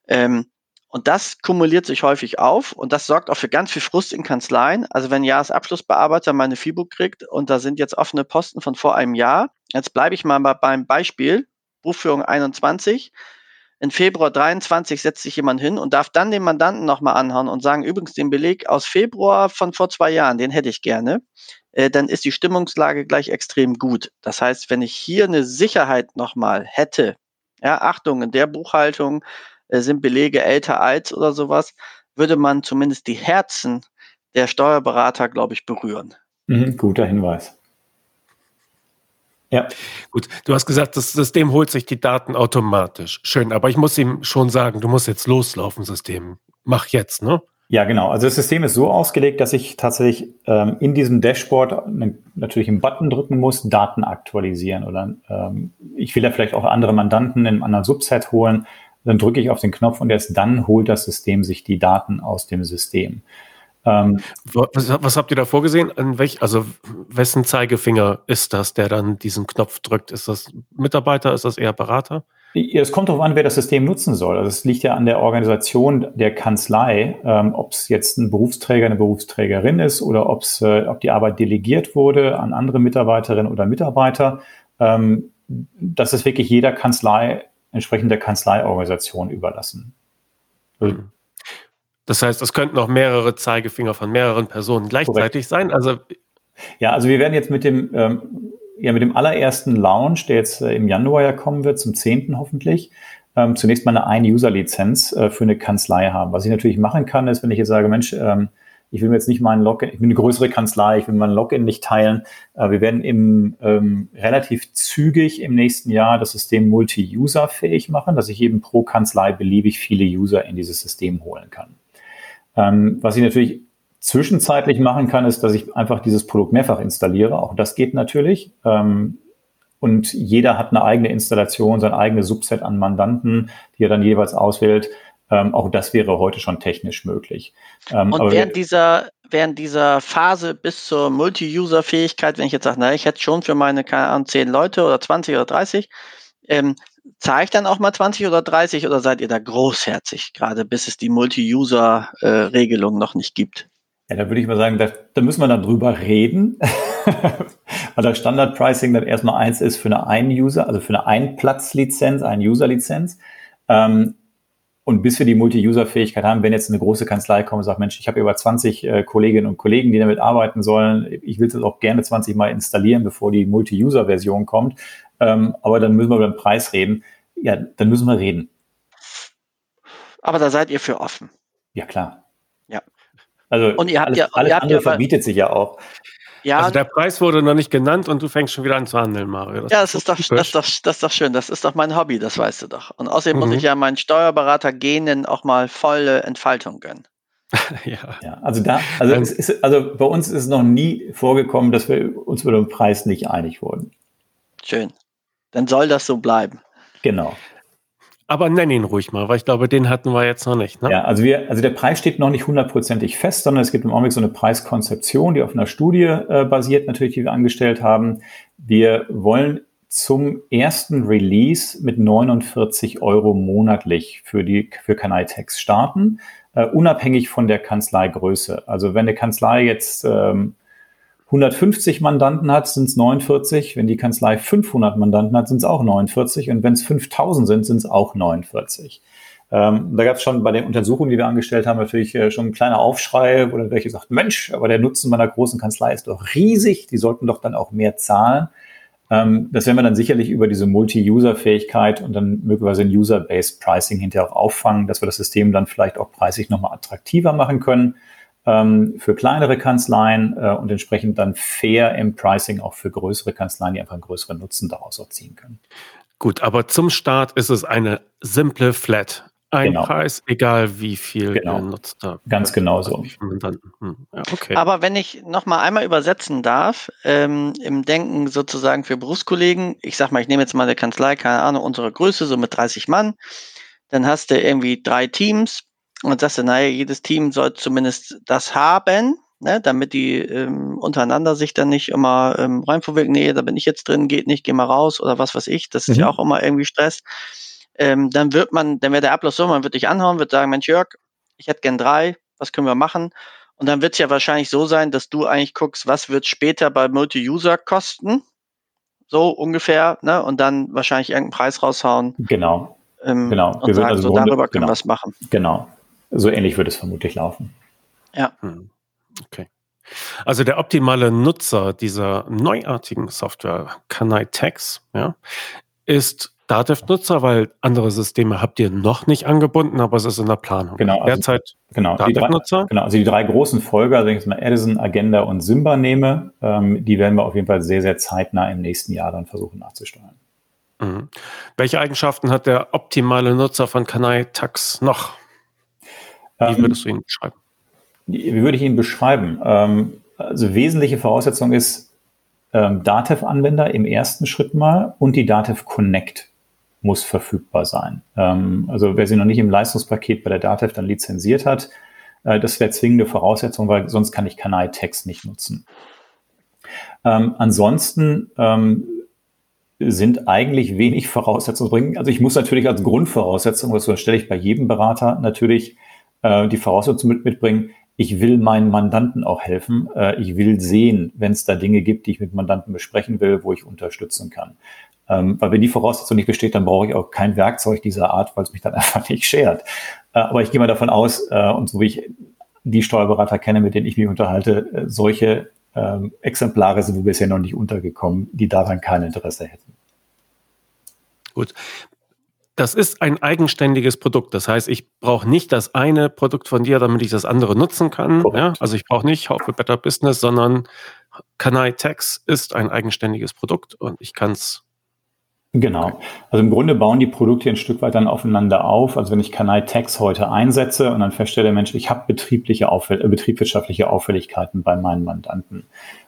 Ähm, und das kumuliert sich häufig auf und das sorgt auch für ganz viel Frust in Kanzleien. Also wenn Jahresabschlussbearbeiter meine FIBO kriegt und da sind jetzt offene Posten von vor einem Jahr, jetzt bleibe ich mal beim Beispiel, Buchführung 21, in Februar 23 setzt sich jemand hin und darf dann den Mandanten nochmal anhauen und sagen, übrigens den Beleg aus Februar von vor zwei Jahren, den hätte ich gerne, äh, dann ist die Stimmungslage gleich extrem gut. Das heißt, wenn ich hier eine Sicherheit nochmal hätte, ja, Achtung, in der Buchhaltung sind Belege älter als oder sowas, würde man zumindest die Herzen der Steuerberater, glaube ich, berühren. Mhm, guter Hinweis. Ja. Gut, du hast gesagt, das System holt sich die Daten automatisch. Schön, aber ich muss ihm schon sagen, du musst jetzt loslaufen, System. Mach jetzt, ne? Ja, genau. Also das System ist so ausgelegt, dass ich tatsächlich ähm, in diesem Dashboard natürlich einen Button drücken muss, Daten aktualisieren. Oder ähm, ich will ja vielleicht auch andere Mandanten in einem anderen Subset holen. Dann drücke ich auf den Knopf und erst dann holt das System sich die Daten aus dem System. Ähm, was, was, habt ihr da vorgesehen? Welch, also wessen Zeigefinger ist das, der dann diesen Knopf drückt? Ist das Mitarbeiter? Ist das eher Berater? Es kommt darauf an, wer das System nutzen soll. Also es liegt ja an der Organisation der Kanzlei, ähm, ob es jetzt ein Berufsträger, eine Berufsträgerin ist oder ob's, äh, ob die Arbeit delegiert wurde an andere Mitarbeiterinnen oder Mitarbeiter. Ähm, das ist wirklich jeder Kanzlei, entsprechend der Kanzleiorganisation überlassen. Mhm. Das heißt, es könnten auch mehrere Zeigefinger von mehreren Personen gleichzeitig Korrekt. sein. Also ja, also wir werden jetzt mit dem ähm, ja mit dem allerersten Launch, der jetzt äh, im Januar ja kommen wird, zum 10. hoffentlich, ähm, zunächst mal eine Ein-User-Lizenz äh, für eine Kanzlei haben. Was ich natürlich machen kann, ist, wenn ich jetzt sage, Mensch, ähm, ich will mir jetzt nicht meinen Login, ich bin eine größere Kanzlei, ich will meinen Login nicht teilen. Äh, wir werden im, ähm, relativ zügig im nächsten Jahr das System multi-user-fähig machen, dass ich eben pro Kanzlei beliebig viele User in dieses System holen kann. Ähm, was ich natürlich zwischenzeitlich machen kann, ist, dass ich einfach dieses Produkt mehrfach installiere. Auch das geht natürlich. Ähm, und jeder hat eine eigene Installation, sein eigenes Subset an Mandanten, die er dann jeweils auswählt. Ähm, auch das wäre heute schon technisch möglich. Ähm, und während dieser, während dieser Phase bis zur Multi-User-Fähigkeit, wenn ich jetzt sage, na, ich hätte schon für meine, keine Ahnung, 10 Leute oder 20 oder 30, ähm, zahle ich dann auch mal 20 oder 30 oder seid ihr da großherzig, gerade bis es die Multi-User-Regelung äh, noch nicht gibt? Ja, da würde ich mal sagen, da, da müssen wir dann drüber reden, weil das Standard-Pricing dann erstmal eins ist für eine Ein-User, also für eine Ein-Platz-Lizenz, Ein-User-Lizenz. Ähm, und bis wir die Multi-User-Fähigkeit haben, wenn jetzt eine große Kanzlei kommt und sagt, Mensch, ich habe über 20 äh, Kolleginnen und Kollegen, die damit arbeiten sollen, ich will das auch gerne 20 Mal installieren, bevor die Multi-User-Version kommt, ähm, aber dann müssen wir über den Preis reden. Ja, dann müssen wir reden. Aber da seid ihr für offen. Ja, klar. Also und ihr habt alles, ja, alles ihr habt andere ja verbietet sich ja auch. Ja, also der Preis wurde noch nicht genannt und du fängst schon wieder an zu handeln, Mario. Das ja, das ist, doch, das, ist doch, das ist doch schön. Das ist doch mein Hobby, das weißt du doch. Und außerdem mhm. muss ich ja meinen Steuerberater-Genen auch mal volle Entfaltung gönnen. ja. ja. Also da, also, es ist, also bei uns ist es noch nie vorgekommen, dass wir uns über den Preis nicht einig wurden. Schön. Dann soll das so bleiben. Genau. Aber nenn ihn ruhig mal, weil ich glaube, den hatten wir jetzt noch nicht. Ne? Ja, also wir, also der Preis steht noch nicht hundertprozentig fest, sondern es gibt im Augenblick so eine Preiskonzeption, die auf einer Studie äh, basiert, natürlich, die wir angestellt haben. Wir wollen zum ersten Release mit 49 Euro monatlich für die für Kanaltext starten, äh, unabhängig von der Kanzleigröße. Also wenn eine Kanzlei jetzt ähm, 150 Mandanten hat, sind es 49. Wenn die Kanzlei 500 Mandanten hat, sind es auch 49. Und wenn es 5000 sind, sind es auch 49. Ähm, da gab es schon bei den Untersuchungen, die wir angestellt haben, natürlich äh, schon ein kleiner Aufschrei, wo dann welche sagt, Mensch, aber der Nutzen meiner großen Kanzlei ist doch riesig, die sollten doch dann auch mehr zahlen. Ähm, das werden wir dann sicherlich über diese Multi-User-Fähigkeit und dann möglicherweise ein User-Based Pricing hinterher auch auffangen, dass wir das System dann vielleicht auch preislich nochmal attraktiver machen können ähm, für kleinere Kanzleien äh, und entsprechend dann fair im Pricing auch für größere Kanzleien, die einfach einen größeren Nutzen daraus auch ziehen können. Gut, aber zum Start ist es eine simple Flat. Ein genau. Preis, egal wie viel genau. ihr nutzt. Da. Ganz genau so. Hm. Okay. Aber wenn ich noch mal einmal übersetzen darf, ähm, im Denken sozusagen für Berufskollegen, ich sag mal, ich nehme jetzt mal eine Kanzlei, keine Ahnung, unsere Größe, so mit 30 Mann, dann hast du irgendwie drei Teams, und sagst du, naja, jedes Team soll zumindest das haben, ne, damit die ähm, untereinander sich dann nicht immer ähm, reinverwirken, nee, da bin ich jetzt drin, geht nicht, geh mal raus oder was weiß ich. Das ist mhm. ja auch immer irgendwie Stress. Ähm, dann wird man, dann wäre der Ablauf so, man wird dich anhauen, wird sagen, Mensch Jörg, ich hätte gern drei, was können wir machen? Und dann wird es ja wahrscheinlich so sein, dass du eigentlich guckst, was wird später bei Multi-User kosten, so ungefähr, ne? Und dann wahrscheinlich irgendeinen Preis raushauen. Genau Ähm, genau. Und wir sagen, also so darüber können genau. wir es machen. Genau. So ähnlich wird es vermutlich laufen. Ja. Hm. Okay. Also der optimale Nutzer dieser neuartigen Software, Kanai Tex, ja, ist Datev-Nutzer, weil andere Systeme habt ihr noch nicht angebunden, aber es ist in der Planung. Genau. Also, Derzeit genau, Datev-Nutzer. Genau, also die drei großen Folger, also wenn ich jetzt mal Edison, Agenda und Simba nehme, ähm, die werden wir auf jeden Fall sehr, sehr zeitnah im nächsten Jahr dann versuchen nachzusteuern. Mhm. Welche Eigenschaften hat der optimale Nutzer von Kanai Tax noch? Wie ähm, würdest du ihn beschreiben? Wie würde ich ihn beschreiben? Ähm, also wesentliche Voraussetzung ist ähm, Datev-Anwender im ersten Schritt mal und die Datev Connect muss verfügbar sein. Also wer sie noch nicht im Leistungspaket bei der Datev dann lizenziert hat, äh, das wäre zwingende Voraussetzung, weil sonst kann ich Kanal Text nicht nutzen. Ansonsten sind eigentlich wenig Voraussetzungen bringen. Also ich muss natürlich als Grundvoraussetzung, das stelle ich bei jedem Berater natürlich äh, die Voraussetzung mit, mitbringen, ich will meinen Mandanten auch helfen. Äh, ich will sehen, wenn es da Dinge gibt, die ich mit Mandanten besprechen will, wo ich unterstützen kann. Ähm, weil wenn die Voraussetzung nicht besteht, dann brauche ich auch kein Werkzeug dieser Art, weil es mich dann einfach nicht schert. Äh, aber ich gehe mal davon aus, äh, und so wie ich die Steuerberater kenne, mit denen ich mich unterhalte, äh, solche ähm, Exemplare sind wir bisher noch nicht untergekommen, die daran kein Interesse hätten. Gut. Das ist ein eigenständiges Produkt. Das heißt, ich brauche nicht das eine Produkt von dir, damit ich das andere nutzen kann. Ja? Also ich brauche nicht How Better Business, sondern Kanai Tax ist ein eigenständiges Produkt und ich kann es Genau. Also im Grunde bauen die Produkte ein Stück weit dann aufeinander auf. Also wenn ich Kanal Tax heute einsetze und dann feststelle, Mensch, ich habe betriebliche Auffäll äh, betriebswirtschaftliche Auffälligkeiten bei meinen Mandanten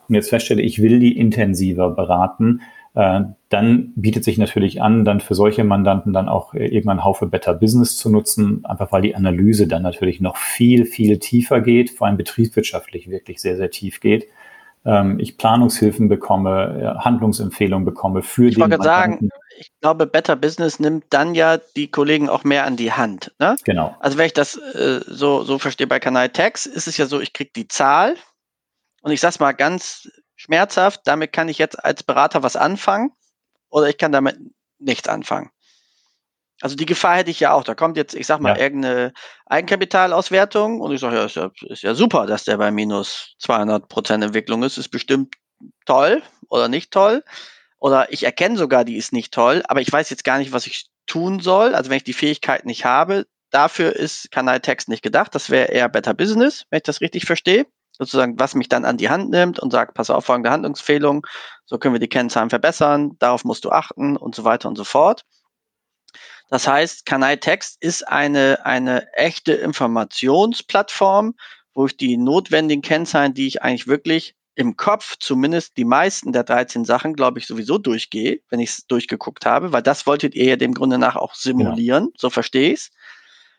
und jetzt feststelle, ich will die intensiver beraten, dann bietet sich natürlich an, dann für solche Mandanten dann auch äh, irgendwann Haufe Better Business zu nutzen, einfach weil die Analyse dann natürlich noch viel, viel tiefer geht, vor allem betriebswirtschaftlich wirklich sehr, sehr tief geht ähm, ich Planungshilfen bekomme, Handlungsempfehlungen bekomme für ich den. Wollte sagen, ich glaube, Better Business nimmt dann ja die Kollegen auch mehr an die Hand. Ne? Genau. Also wenn ich das äh, so, so verstehe bei Kanal Tax, ist es ja so, ich kriege die Zahl und ich sage mal ganz schmerzhaft, damit kann ich jetzt als Berater was anfangen oder ich kann damit nichts anfangen. Also die Gefahr hätte ich ja auch. Da kommt jetzt, ich sag mal, ja. irgendeine Eigenkapitalauswertung und ich sage, ja ist, ja, ist ja super, dass der bei minus 200 Prozent Entwicklung ist. Ist bestimmt toll oder nicht toll. Oder ich erkenne sogar, die ist nicht toll, aber ich weiß jetzt gar nicht, was ich tun soll. Also wenn ich die Fähigkeit nicht habe, dafür ist Kanal Text nicht gedacht. Das wäre eher Better Business, wenn ich das richtig verstehe. Sozusagen, was mich dann an die Hand nimmt und sagt, pass auf, folgende Handlungsfehlung, so können wir die Kennzahlen verbessern, darauf musst du achten und so weiter und so fort. Das heißt, Kanai Text ist eine, eine echte Informationsplattform, wo ich die notwendigen Kennzahlen, die ich eigentlich wirklich im Kopf zumindest die meisten der 13 Sachen, glaube ich, sowieso durchgehe, wenn ich es durchgeguckt habe, weil das wolltet ihr ja dem Grunde nach auch simulieren, ja. so verstehe ich es.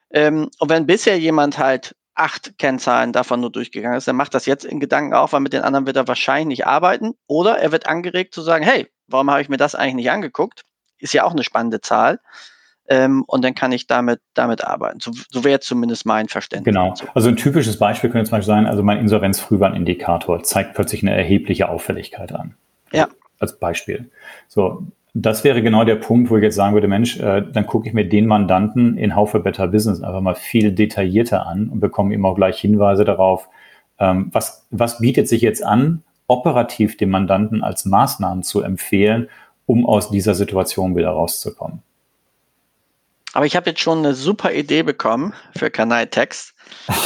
Ähm, und wenn bisher jemand halt acht Kennzahlen davon nur durchgegangen ist, dann macht das jetzt in Gedanken auf, weil mit den anderen wird er wahrscheinlich nicht arbeiten. Oder er wird angeregt zu sagen, hey, warum habe ich mir das eigentlich nicht angeguckt? Ist ja auch eine spannende Zahl ähm, und dann kann ich damit, damit arbeiten. So, so wäre zumindest mein Verständnis. Genau. Also ein typisches Beispiel könnte zum Beispiel sein, also mein Insolvenzfrühwarnindikator zeigt plötzlich eine erhebliche Auffälligkeit an. Ja. Als Beispiel. So, das wäre genau der Punkt, wo ich jetzt sagen würde, Mensch, äh, dann gucke ich mir den Mandanten in Haufe Better Business einfach mal viel detaillierter an und bekomme ihm auch gleich Hinweise darauf, ähm, was, was bietet sich jetzt an, operativ dem Mandanten als Maßnahmen zu empfehlen, um aus dieser Situation wieder rauszukommen. Aber ich habe jetzt schon eine super Idee bekommen für Kanal Text,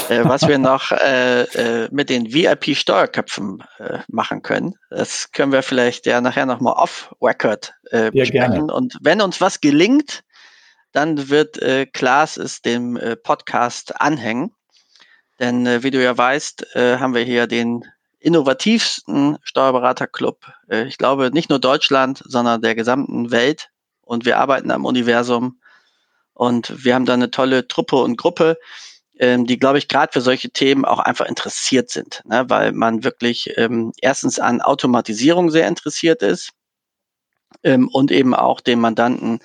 äh, was wir noch äh, äh, mit den VIP-Steuerköpfen äh, machen können. Das können wir vielleicht ja nachher nochmal off-Record äh, ja, besprechen. Gerne. Und wenn uns was gelingt, dann wird äh, Klaas es dem äh, Podcast anhängen. Denn wie du ja weißt, haben wir hier den innovativsten Steuerberaterclub, ich glaube nicht nur Deutschland, sondern der gesamten Welt. Und wir arbeiten am Universum und wir haben da eine tolle Truppe und Gruppe, ähm, die, glaube ich, gerade für solche Themen auch einfach interessiert sind, ne? weil man wirklich ähm, erstens an Automatisierung sehr interessiert ist ähm, und eben auch dem Mandanten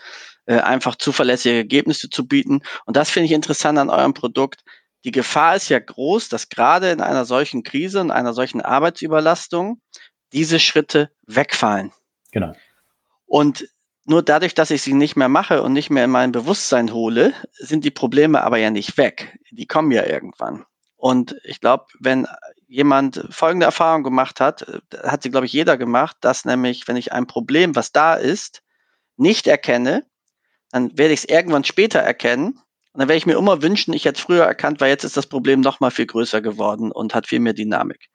äh, einfach zuverlässige Ergebnisse zu bieten. Und das finde ich interessant an eurem Produkt. Die Gefahr ist ja groß, dass gerade in einer solchen Krise, in einer solchen Arbeitsüberlastung diese Schritte wegfallen. Genau. Und nur dadurch, dass ich sie nicht mehr mache und nicht mehr in mein Bewusstsein hole, sind die Probleme aber ja nicht weg. Die kommen ja irgendwann. Und ich glaube, wenn jemand folgende Erfahrung gemacht hat, äh, hat sie, glaube ich, jeder gemacht, dass nämlich, wenn ich ein Problem, was da ist, nicht erkenne, dann werde ich es irgendwann später erkennen. Und dann werde ich mir immer wünschen, ich hätte es früher erkannt, weil jetzt ist das Problem noch mal viel größer geworden und hat viel mehr Dynamik.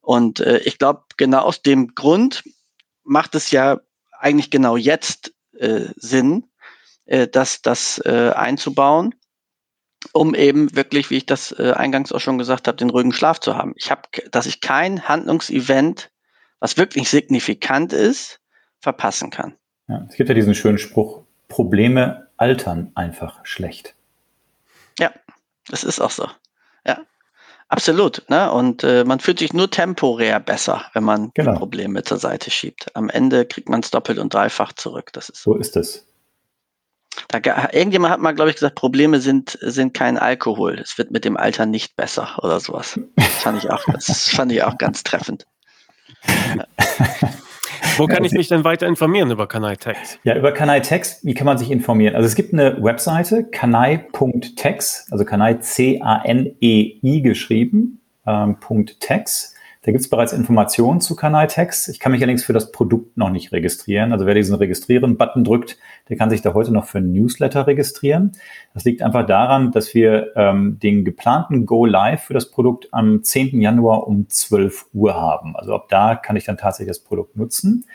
Und äh, ich glaube, genau aus dem Grund macht es ja eigentlich genau jetzt äh, Sinn, äh, das, das äh, einzubauen, um eben wirklich, wie ich das äh, eingangs auch schon gesagt habe, den ruhigen Schlaf zu haben. Ich habe, dass ich kein Handlungsevent, was wirklich signifikant ist, verpassen kann. Ja, es gibt ja diesen schönen Spruch, Probleme altern einfach schlecht. Ja, das ist auch so. Ja, absolut. Ne? Und äh, man fühlt sich nur temporär besser, wenn man genau. Probleme zur Seite schiebt. Am Ende kriegt man es doppelt und dreifach zurück. Das ist so ist es. Da, irgendjemand hat mal, glaube ich, gesagt, Probleme sind, sind kein Alkohol. Es wird mit dem Alter nicht besser oder sowas. Das fand ich auch, das fand ich auch ganz treffend. Wo kann ich mich denn weiter informieren über Kanai Text? Ja, über Kanai Text, wie kann man sich informieren? Also es gibt eine Webseite, kanai.text, also Kanai C-A-N-E-I geschrieben, ähm, .text. Da gibt es bereits Informationen zu Kanaltext. Ich kann mich allerdings für das Produkt noch nicht registrieren. Also wer diesen Registrieren-Button drückt, der kann sich da heute noch für ein Newsletter registrieren. Das liegt einfach daran, dass wir ähm, den geplanten Go Live für das Produkt am 10. Januar um 12 Uhr haben. Also ab da kann ich dann tatsächlich das Produkt nutzen.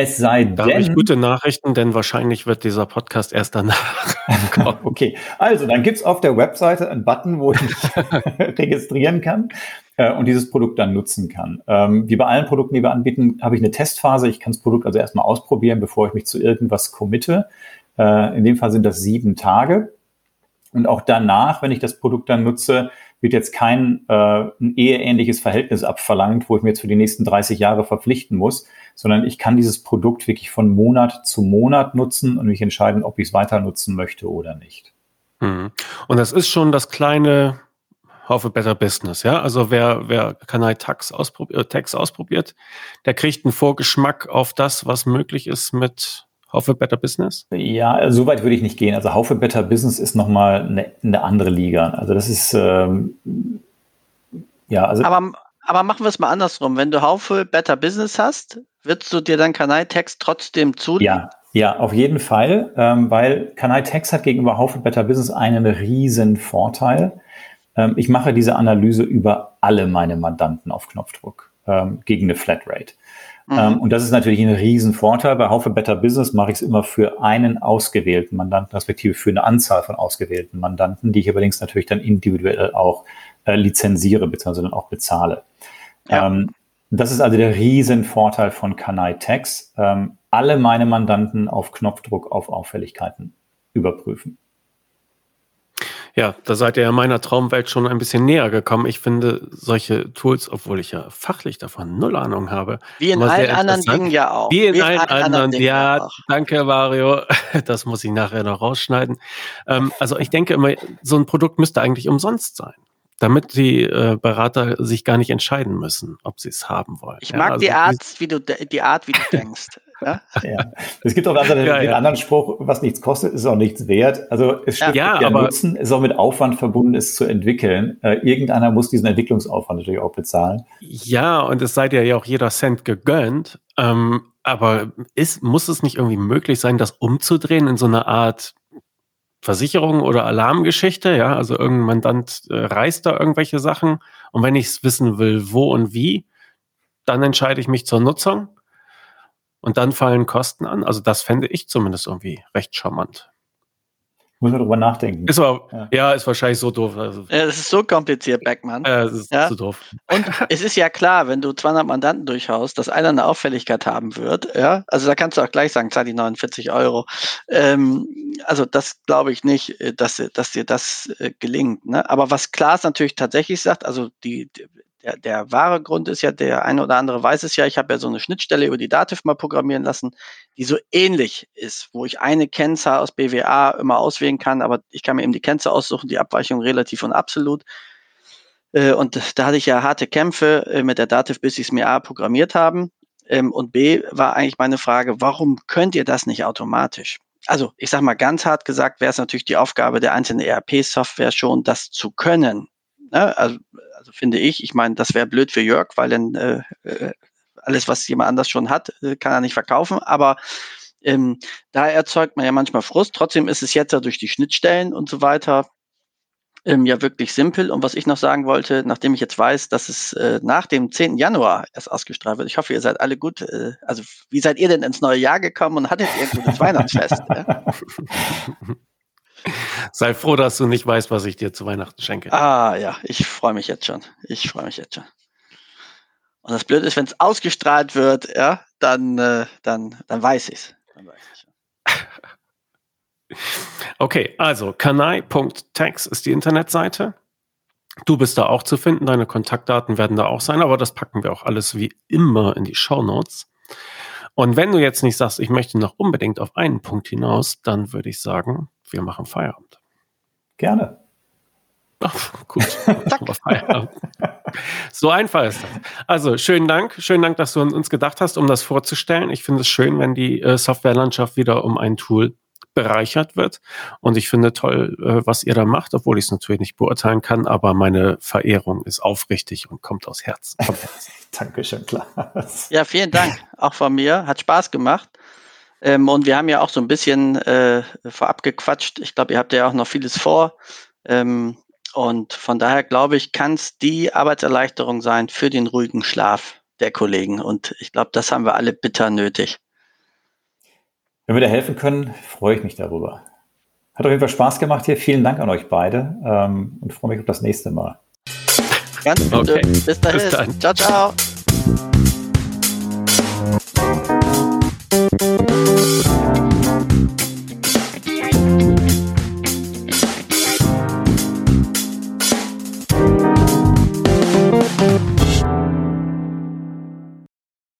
Es sei da denn. Habe ich gute Nachrichten, denn wahrscheinlich wird dieser Podcast erst danach kommen. okay, also dann gibt's auf der Webseite einen Button, wo ich mich registrieren kann äh, und dieses Produkt dann nutzen kann. Ähm, wie bei allen Produkten, die wir anbieten, habe ich eine Testphase. Ich kann das Produkt also erstmal ausprobieren, bevor ich mich zu irgendwas committe. Äh, in dem Fall sind das sieben Tage. Und auch danach, wenn ich das Produkt dann nutze, wird jetzt kein äh, ein eheähnliches Verhältnis abverlangt, wo ich mir jetzt für die nächsten 30 Jahre verpflichten muss, sondern ich kann dieses Produkt wirklich von Monat zu Monat nutzen und mich entscheiden, ob ich es weiter nutzen möchte oder nicht. Mhm. Und das ist schon das kleine Haufe Better Business, ja. Also wer, wer Kanal Tax ausprobiert, äh, Tax ausprobiert, der kriegt einen Vorgeschmack auf das, was möglich ist mit Haufe Better Business? Ja, also so weit würde ich nicht gehen. Also Haufe Better Business ist nochmal eine, eine andere Liga. Also das ist ähm, ja, also. Aber, aber machen wir es mal andersrum. Wenn du Haufe Better Business hast, würdest du dir dann Kanaltext trotzdem zulegen? Ja, ja, auf jeden Fall, ähm, weil Kanaltext hat gegenüber Haufe Better Business einen riesen Vorteil. Ähm, ich mache diese Analyse über alle meine Mandanten auf Knopfdruck ähm, gegen eine Flatrate. Mhm. Ähm, und das ist natürlich ein Riesenvorteil. Bei Haufe Better Business mache ich es immer für einen ausgewählten Mandanten, respektive für eine Anzahl von ausgewählten Mandanten, die ich allerdings natürlich dann individuell auch äh, lizenziere, beziehungsweise dann auch bezahle. Ja. Ähm, das ist also der Riesenvorteil von Kanai Tax. Ähm, alle meine Mandanten auf Knopfdruck auf Auffälligkeiten überprüfen. Ja, da seid ihr ja meiner Traumwelt schon ein bisschen näher gekommen. Ich finde solche Tools, obwohl ich ja fachlich davon null Ahnung habe. Wie in allen anderen Dingen ja auch. Wie in, Wie in allen, allen, anderen, Dingen ja. Auch. Danke, Mario. Das muss ich nachher noch rausschneiden. Ähm, also ich denke immer, so ein Produkt müsste eigentlich umsonst sein damit die äh, Berater sich gar nicht entscheiden müssen, ob sie es haben wollen. Ich mag ja, also die Art, wie du die Art, wie du denkst. Ja? ja. Es gibt auch also den, ja, ja. anderen Spruch, was nichts kostet, ist auch nichts wert. Also es stimmt, ja, ja Nutzen ist auch mit Aufwand verbunden, es zu entwickeln. Äh, irgendeiner muss diesen Entwicklungsaufwand natürlich auch bezahlen. Ja, und es sei dir ja auch jeder Cent gegönnt. Ähm, aber ist, muss es nicht irgendwie möglich sein, das umzudrehen in so eine Art Versicherung oder Alarmgeschichte? Ja, also irgendein Mandant äh, reißt da irgendwelche Sachen. Und wenn ich es wissen will, wo und wie, dann entscheide ich mich zur Nutzung und dann fallen Kosten an. Also das fände ich zumindest irgendwie recht charmant. Muss man drüber nachdenken. Ist aber, ja. ja. ist wahrscheinlich so doof. Also, ja, das ist so kompliziert, Beckmann. Ja, das ist ja? so doof. Und es ist ja klar, wenn du 200 Mandanten durchhaust, dass einer eine Auffälligkeit haben wird. Ja, also da kannst du auch gleich sagen, zahl die 49 Euro. Ähm, also das glaube ich nicht, äh, dass, dass dir das äh, gelingt. Ne? Aber was Klaas natürlich tatsächlich sagt, also die, der, der wahre Grund ist ja, der eine oder andere weiß es ja, ich habe ja so eine Schnittstelle über die Dativ mal programmieren lassen, die so ähnlich ist, wo ich eine Kennzahl aus BWA immer auswählen kann, aber ich kann mir eben die Kennzahl aussuchen, die Abweichung relativ und absolut. Äh, und da hatte ich ja harte Kämpfe äh, mit der Dativ, bis sie es mir A programmiert haben. Ähm, und B war eigentlich meine Frage, warum könnt ihr das nicht automatisch? Also ich sage mal ganz hart gesagt, wäre es natürlich die Aufgabe der einzelnen ERP-Software schon, das zu können. Ne? Also, also finde ich, ich meine, das wäre blöd für Jörg, weil dann äh, äh, alles, was jemand anders schon hat, äh, kann er nicht verkaufen. Aber ähm, da erzeugt man ja manchmal Frust. Trotzdem ist es jetzt ja durch die Schnittstellen und so weiter ähm, ja wirklich simpel. Und was ich noch sagen wollte, nachdem ich jetzt weiß, dass es äh, nach dem 10. Januar erst ausgestrahlt wird, ich hoffe, ihr seid alle gut. Äh, also, wie seid ihr denn ins neue Jahr gekommen und hattet ihr gutes Weihnachtsfest? Ja? Sei froh, dass du nicht weißt, was ich dir zu Weihnachten schenke. Ah ja, ich freue mich jetzt schon. Ich freue mich jetzt schon. Und das Blöde ist, wenn es ausgestrahlt wird, ja, dann, äh, dann, dann weiß ich Okay, also kanai.tax ist die Internetseite. Du bist da auch zu finden, deine Kontaktdaten werden da auch sein, aber das packen wir auch alles wie immer in die Show Notes. Und wenn du jetzt nicht sagst, ich möchte noch unbedingt auf einen Punkt hinaus, dann würde ich sagen, wir machen Feierabend. Gerne. Ach, gut. so einfach ist das. Also, schönen Dank. Schönen Dank, dass du an uns gedacht hast, um das vorzustellen. Ich finde es schön, wenn die äh, Softwarelandschaft wieder um ein Tool bereichert wird. Und ich finde toll, äh, was ihr da macht, obwohl ich es natürlich nicht beurteilen kann, aber meine Verehrung ist aufrichtig und kommt aus Herzen. Dankeschön, klar. Ja, vielen Dank. Auch von mir. Hat Spaß gemacht. Ähm, und wir haben ja auch so ein bisschen äh, vorab gequatscht. Ich glaube, ihr habt ja auch noch vieles vor. Ähm, und von daher glaube ich, kann es die Arbeitserleichterung sein für den ruhigen Schlaf der Kollegen. Und ich glaube, das haben wir alle bitter nötig. Wenn wir da helfen können, freue ich mich darüber. Hat auf jeden Fall Spaß gemacht hier. Vielen Dank an euch beide ähm, und freue mich auf das nächste Mal. Ganz. Okay. Bis dahin. Bis dann. Ciao, ciao. Thank you.